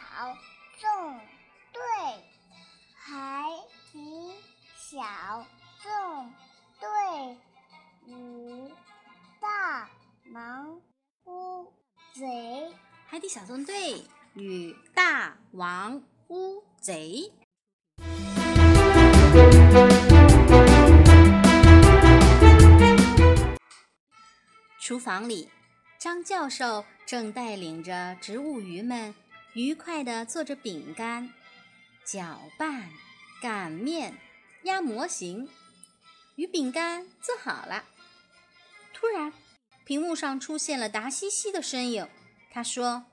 小纵队，海底小纵队，与大王乌贼。海底小纵队与大王乌贼。厨房里，张教授正带领着植物鱼们愉快地做着饼干、搅拌、擀面、压模型。鱼饼干做好了，突然，屏幕上出现了达西西的身影。他说：“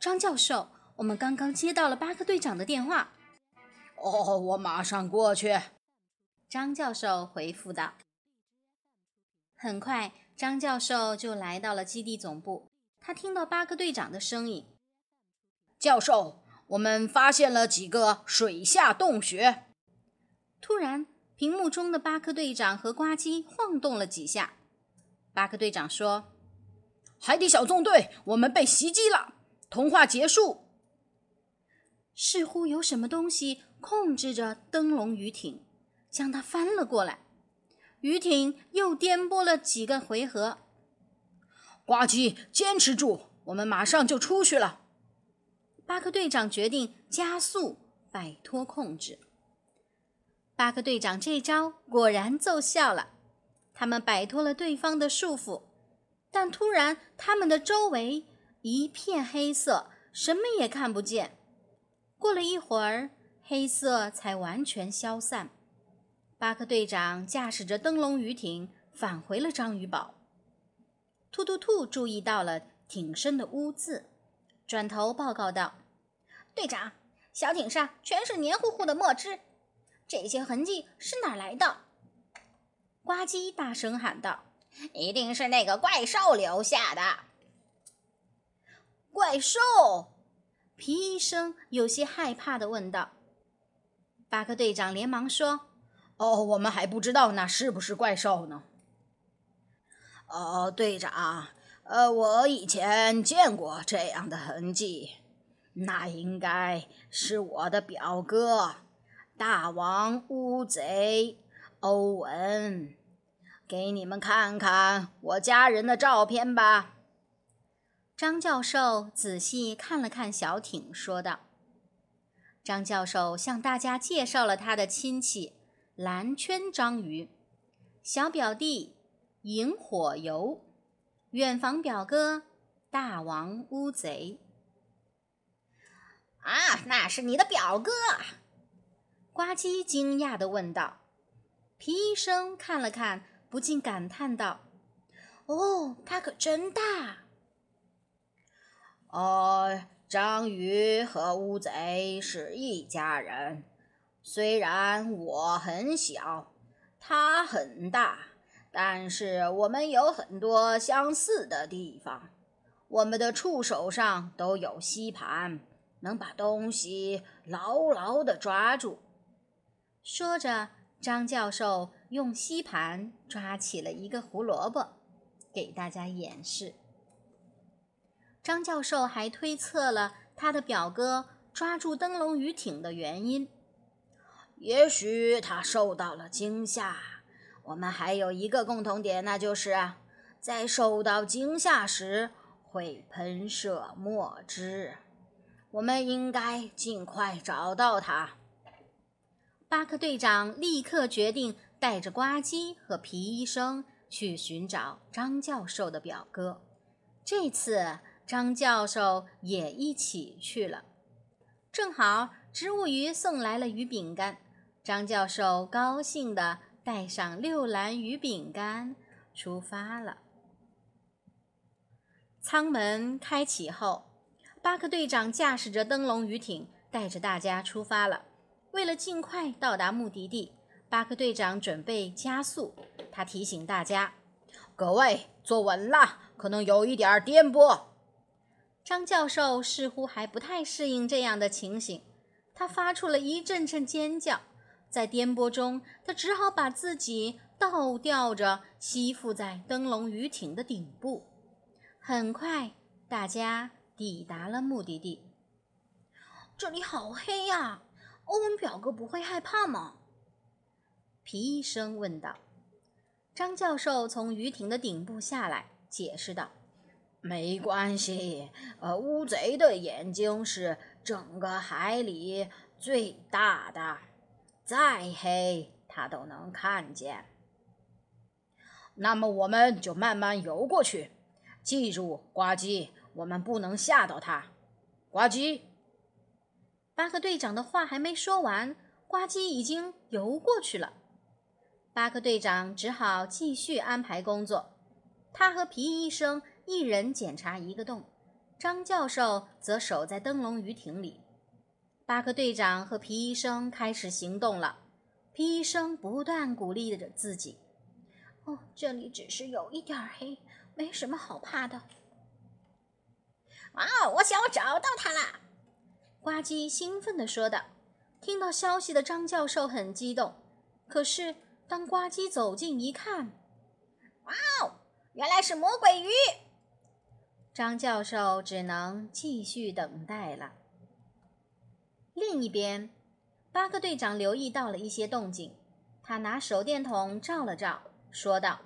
张教授，我们刚刚接到了巴克队长的电话。”“哦，我马上过去。”张教授回复道。很快，张教授就来到了基地总部。他听到巴克队长的声音：“教授，我们发现了几个水下洞穴。”突然，屏幕中的巴克队长和呱唧晃动了几下。巴克队长说：“海底小纵队，我们被袭击了。通话结束。”似乎有什么东西控制着灯笼鱼艇，将它翻了过来。鱼艇又颠簸了几个回合。呱唧，坚持住，我们马上就出去了。巴克队长决定加速，摆脱控制。巴克队长这招果然奏效了，他们摆脱了对方的束缚。但突然，他们的周围一片黑色，什么也看不见。过了一会儿，黑色才完全消散。巴克队长驾驶着灯笼鱼艇返回了章鱼堡。突突兔注意到了艇身的污渍，转头报告道：“队长，小艇上全是黏糊糊的墨汁，这些痕迹是哪来的？”呱唧大声喊道：“一定是那个怪兽留下的！”怪兽？皮医生有些害怕的问道。巴克队长连忙说。哦，我们还不知道那是不是怪兽呢。哦，队长，呃，我以前见过这样的痕迹，那应该是我的表哥，大王乌贼欧文。给你们看看我家人的照片吧。张教授仔细看了看小艇，说道：“张教授向大家介绍了他的亲戚。”蓝圈章鱼，小表弟萤火游，远房表哥大王乌贼。啊，那是你的表哥？呱唧惊讶地问道。皮医生看了看，不禁感叹道：“哦，他可真大！”哦，章鱼和乌贼是一家人。虽然我很小，它很大，但是我们有很多相似的地方。我们的触手上都有吸盘，能把东西牢牢地抓住。说着，张教授用吸盘抓起了一个胡萝卜，给大家演示。张教授还推测了他的表哥抓住灯笼鱼艇的原因。也许他受到了惊吓。我们还有一个共同点，那就是在受到惊吓时会喷射墨汁。我们应该尽快找到他。巴克队长立刻决定带着呱唧和皮医生去寻找张教授的表哥。这次，张教授也一起去了。正好，植物鱼送来了鱼饼干。张教授高兴地带上六篮鱼饼干出发了。舱门开启后，巴克队长驾驶着灯笼鱼艇，带着大家出发了。为了尽快到达目的地，巴克队长准备加速。他提醒大家：“各位坐稳了，可能有一点颠簸。”张教授似乎还不太适应这样的情形，他发出了一阵阵尖叫。在颠簸中，他只好把自己倒吊着，吸附在灯笼鱼艇的顶部。很快，大家抵达了目的地。这里好黑呀！欧文表哥不会害怕吗？皮医生问道。张教授从鱼艇的顶部下来，解释道：“没关系，呃，乌贼的眼睛是整个海里最大的，再黑它都能看见。那么我们就慢慢游过去，记住，呱唧，我们不能吓到他。呱唧。”巴克队长的话还没说完，呱唧已经游过去了。巴克队长只好继续安排工作，他和皮医生一人检查一个洞，张教授则守在灯笼鱼艇里。巴克队长和皮医生开始行动了。皮医生不断鼓励着自己：“哦，这里只是有一点黑，没什么好怕的。”啊，我想我找到它了！呱唧兴奋地说道：“听到消息的张教授很激动。可是，当呱唧走近一看，哇哦，原来是魔鬼鱼！张教授只能继续等待了。另一边，巴克队长留意到了一些动静，他拿手电筒照了照，说道：“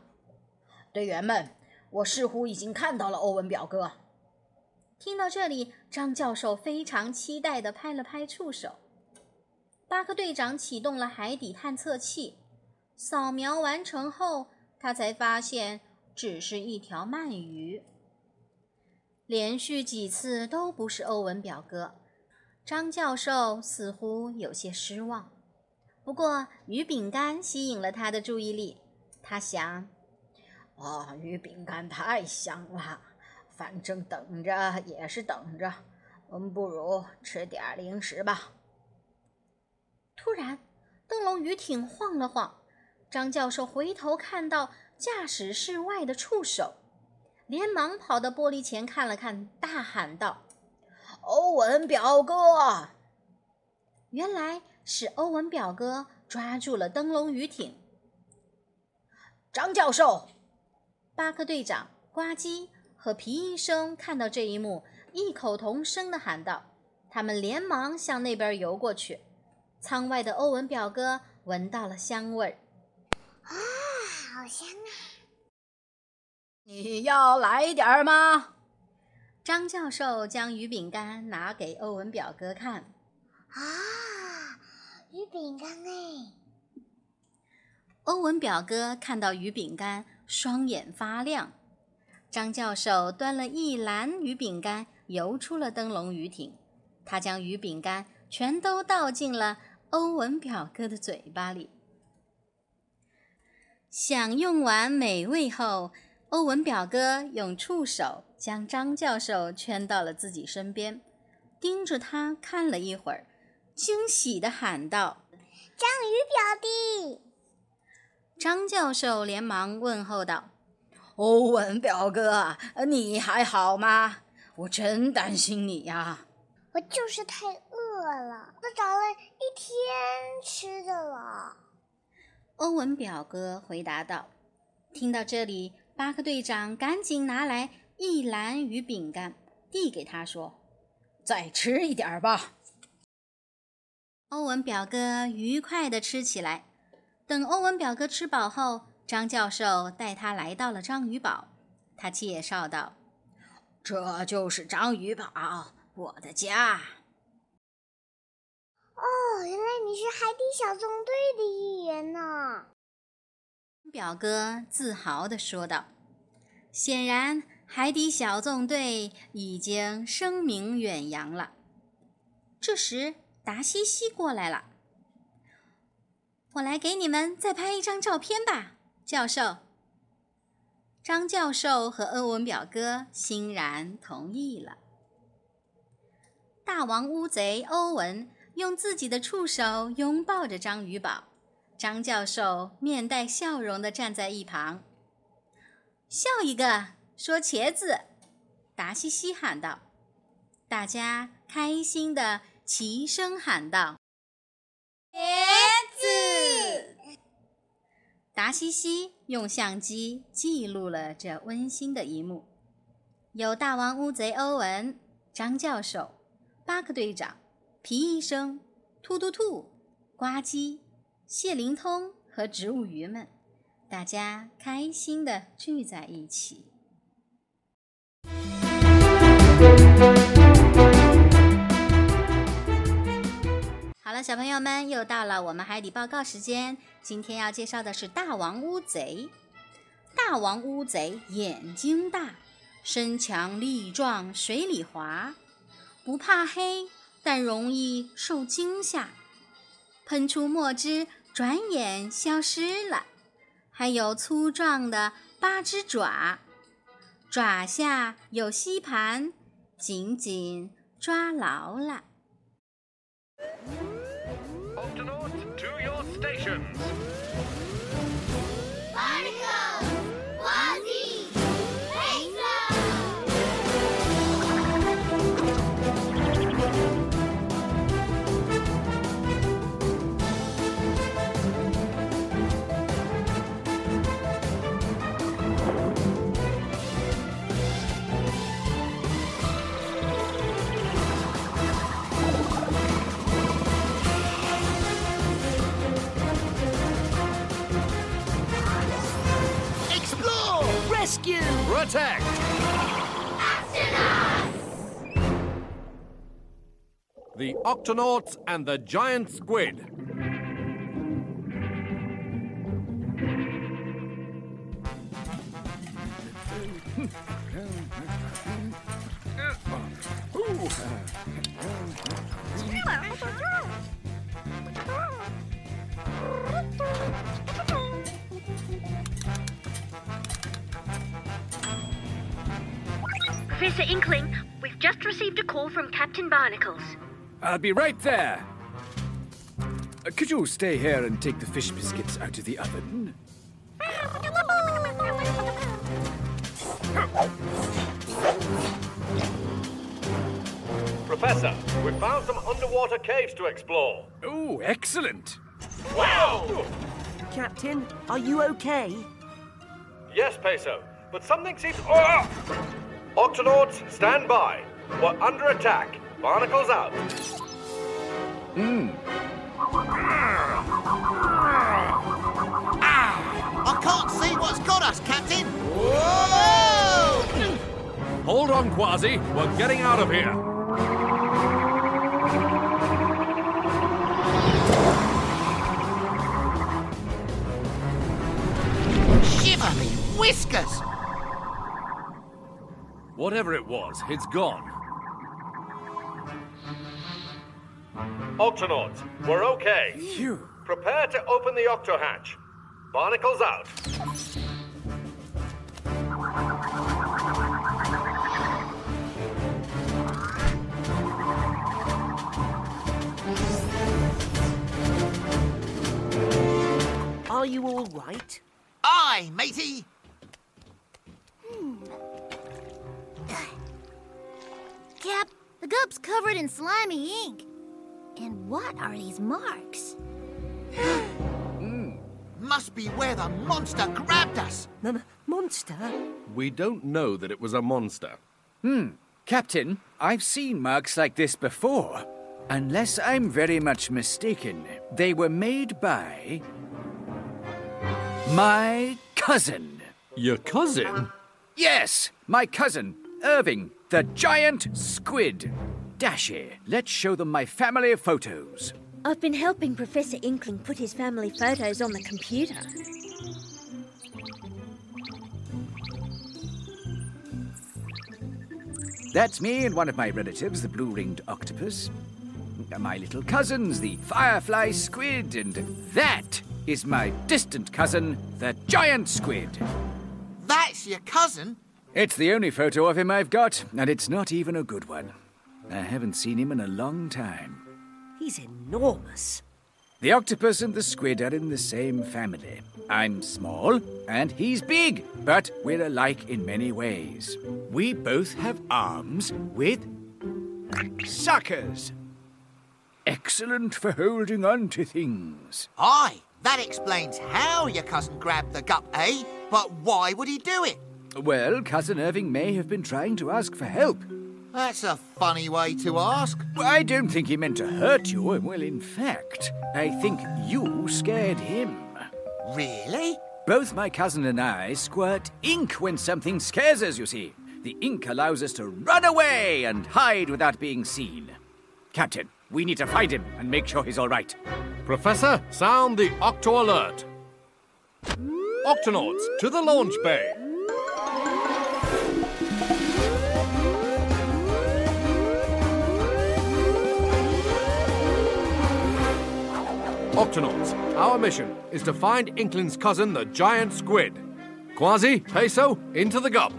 队员们，我似乎已经看到了欧文表哥。”听到这里，张教授非常期待地拍了拍触手。巴克队长启动了海底探测器，扫描完成后，他才发现只是一条鳗鱼。连续几次都不是欧文表哥，张教授似乎有些失望。不过，鱼饼干吸引了他的注意力。他想：“啊，鱼饼干太香了。”反正等着也是等着，我们不如吃点零食吧。突然，灯笼鱼艇晃了晃，张教授回头看到驾驶室外的触手，连忙跑到玻璃前看了看，大喊道：“欧文表哥！”原来是欧文表哥抓住了灯笼鱼艇。张教授，巴克队长，呱唧。和皮医生看到这一幕，异口同声地喊道：“他们连忙向那边游过去。”舱外的欧文表哥闻到了香味儿，啊，好香啊！你要来点儿吗？张教授将鱼饼干拿给欧文表哥看。啊，鱼饼干哎！欧文表哥看到鱼饼干，双眼发亮。张教授端了一篮鱼饼干，游出了灯笼鱼艇。他将鱼饼干全都倒进了欧文表哥的嘴巴里。享用完美味后，欧文表哥用触手将张教授圈到了自己身边，盯着他看了一会儿，惊喜地喊道：“章鱼表弟！”张教授连忙问候道。欧文表哥，你还好吗？我真担心你呀。我就是太饿了，都找了一天吃的了。欧文表哥回答道。听到这里，巴克队长赶紧拿来一篮鱼饼干，递给他说：“再吃一点吧。”欧文表哥愉快地吃起来。等欧文表哥吃饱后，张教授带他来到了章鱼堡，他介绍道：“这就是章鱼堡，我的家。”哦，原来你是海底小纵队的一员呢！表哥自豪地说道。显然，海底小纵队已经声名远扬了。这时，达西西过来了，我来给你们再拍一张照片吧。教授，张教授和欧文表哥欣然同意了。大王乌贼欧文用自己的触手拥抱着章鱼宝，张教授面带笑容地站在一旁。笑一个，说茄子！达西西喊道。大家开心地齐声喊道：“茄子！”达西西用相机记录了这温馨的一幕，有大王乌贼欧文、张教授、巴克队长、皮医生、突突兔、呱唧、谢灵通和植物鱼们，大家开心的聚在一起。小朋友们，又到了我们海底报告时间。今天要介绍的是大王乌贼。大王乌贼眼睛大，身强力壮，水里滑，不怕黑，但容易受惊吓。喷出墨汁，转眼消失了。还有粗壮的八只爪，爪下有吸盘，紧紧抓牢了。Octonauts and the Giant Squid. Professor Inkling, we've just received a call from Captain Barnacles. I'll be right there. Uh, could you stay here and take the fish biscuits out of the oven? Professor, we found some underwater caves to explore. Oh, excellent. Wow! Captain, are you okay? Yes, Peso, but something seems. Oh! Octonauts, stand by. We're under attack. Barnacles out. Hmm. Ah, I can't see what's got us, Captain! Whoa! Hold on, Quasi. We're getting out of here. Shiver me whiskers! Whatever it was, it's gone. Octonauts, we're okay. Phew. Prepare to open the octo hatch. Barnacles out. Are you all right? Aye, matey. Hmm. Cap, the gup's covered in slimy ink. And what are these marks? Must be where the monster grabbed us. M- monster? We don't know that it was a monster. Hmm. Captain, I've seen marks like this before. Unless I'm very much mistaken, they were made by. my cousin. Your cousin? Yes, my cousin, Irving, the giant squid. Dashy, let's show them my family photos. I've been helping Professor Inkling put his family photos on the computer. That's me and one of my relatives, the blue ringed octopus. My little cousins, the firefly squid, and that is my distant cousin, the giant squid. That's your cousin? It's the only photo of him I've got, and it's not even a good one. I haven't seen him in a long time. He's enormous. The octopus and the squid are in the same family. I'm small, and he's big, but we're alike in many ways. We both have arms with suckers. Excellent for holding on to things. Aye, that explains how your cousin grabbed the gup, eh? But why would he do it? Well, Cousin Irving may have been trying to ask for help. That's a funny way to ask. I don't think he meant to hurt you. Well, in fact, I think you scared him. Really? Both my cousin and I squirt ink when something scares us, you see. The ink allows us to run away and hide without being seen. Captain, we need to find him and make sure he's all right. Professor, sound the Octo alert. Octonauts, to the launch bay. Octonauts, our mission is to find Inkling's cousin, the giant squid. Quasi, Peso, into the gub.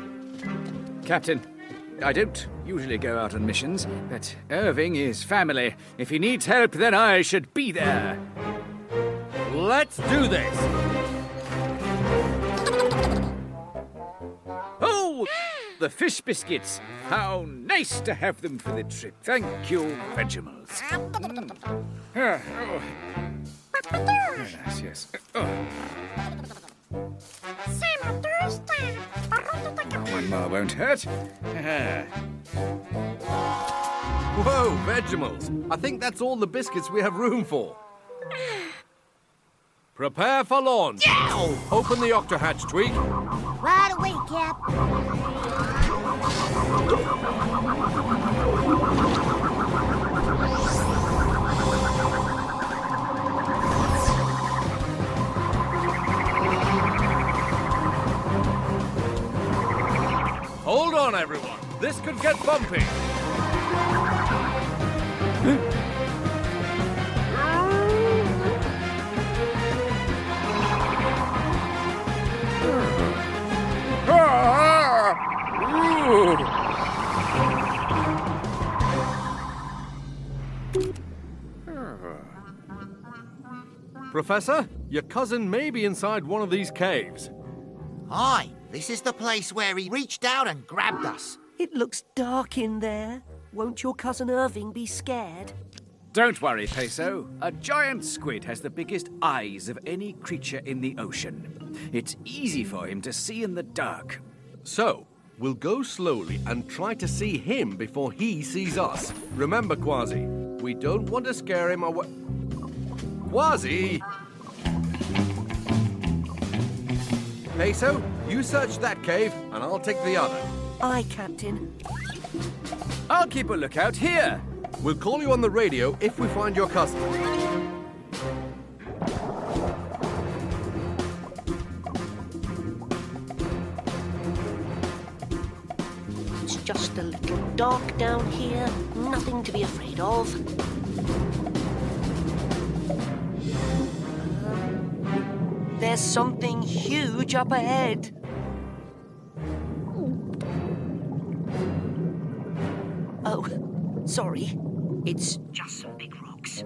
Captain, I don't usually go out on missions, but Irving is family. If he needs help, then I should be there. Let's do this. Oh, the fish biscuits. How nice to have them for the trip. Thank you, Vegemals. Mm. Ah, oh. Very nice, yes. Oh. One more won't hurt. Whoa, Vegemals. I think that's all the biscuits we have room for. Prepare for launch. Open the octo hatch, Tweak. Right away, Cap. Hold on, everyone. This could get bumpy. Ah, ah. Professor, your cousin may be inside one of these caves. Aye, this is the place where he reached out and grabbed us. It looks dark in there. Won't your cousin Irving be scared? Don't worry, Peso. A giant squid has the biggest eyes of any creature in the ocean. It's easy for him to see in the dark. So, we'll go slowly and try to see him before he sees us. Remember, Quasi, we don't want to scare him away. Quasi! Peso, you search that cave, and I'll take the other. Aye, Captain. I'll keep a lookout here. We'll call you on the radio if we find your cousin. It's just a little dark down here. Nothing to be afraid of. There's something huge up ahead. Oh, sorry. It's just some big rocks.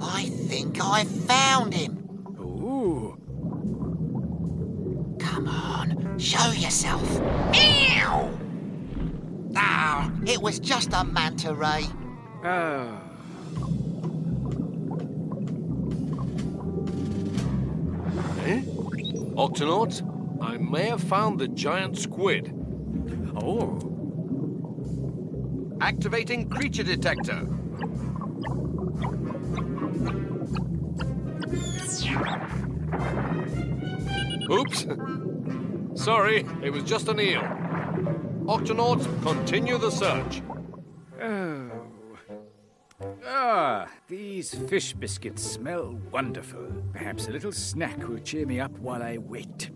I think I found him. Ooh. Come on, show yourself. Meow! Ah, it was just a manta ray. Oh. Octonauts, I may have found the giant squid. Oh. Activating creature detector. Oops. Sorry, it was just an eel. Octonauts, continue the search. Oh. Ah, these fish biscuits smell wonderful. Perhaps a little snack will cheer me up while I wait.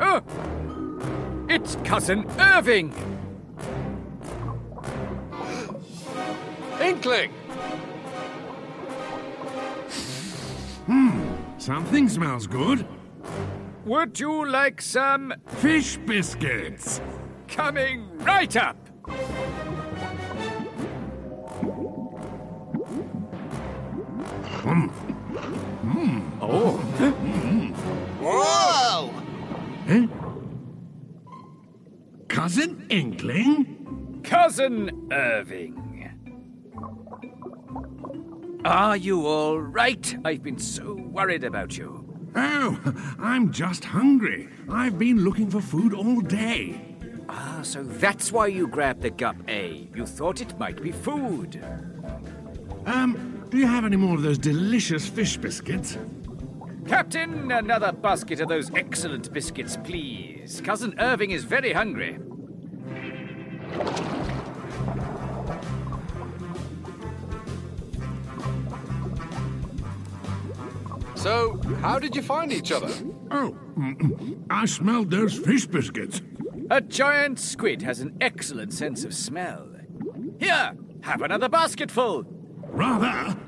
Oh! It's Cousin Irving! Inkling! Something smells good. Would you like some Fish biscuits. coming right up? Oh. Whoa! Eh? Cousin Inkling? Cousin Irving. Are you all right? I've been so worried about you. Oh, I'm just hungry. I've been looking for food all day. Ah, so that's why you grabbed the gup, eh? You thought it might be food. Um, do you have any more of those delicious fish biscuits? Captain, another basket of those excellent biscuits, please. Cousin Irving is very hungry. So, how did you find each other? Oh, I smelled those fish biscuits. A giant squid has an excellent sense of smell. Here, have another basketful. Rather.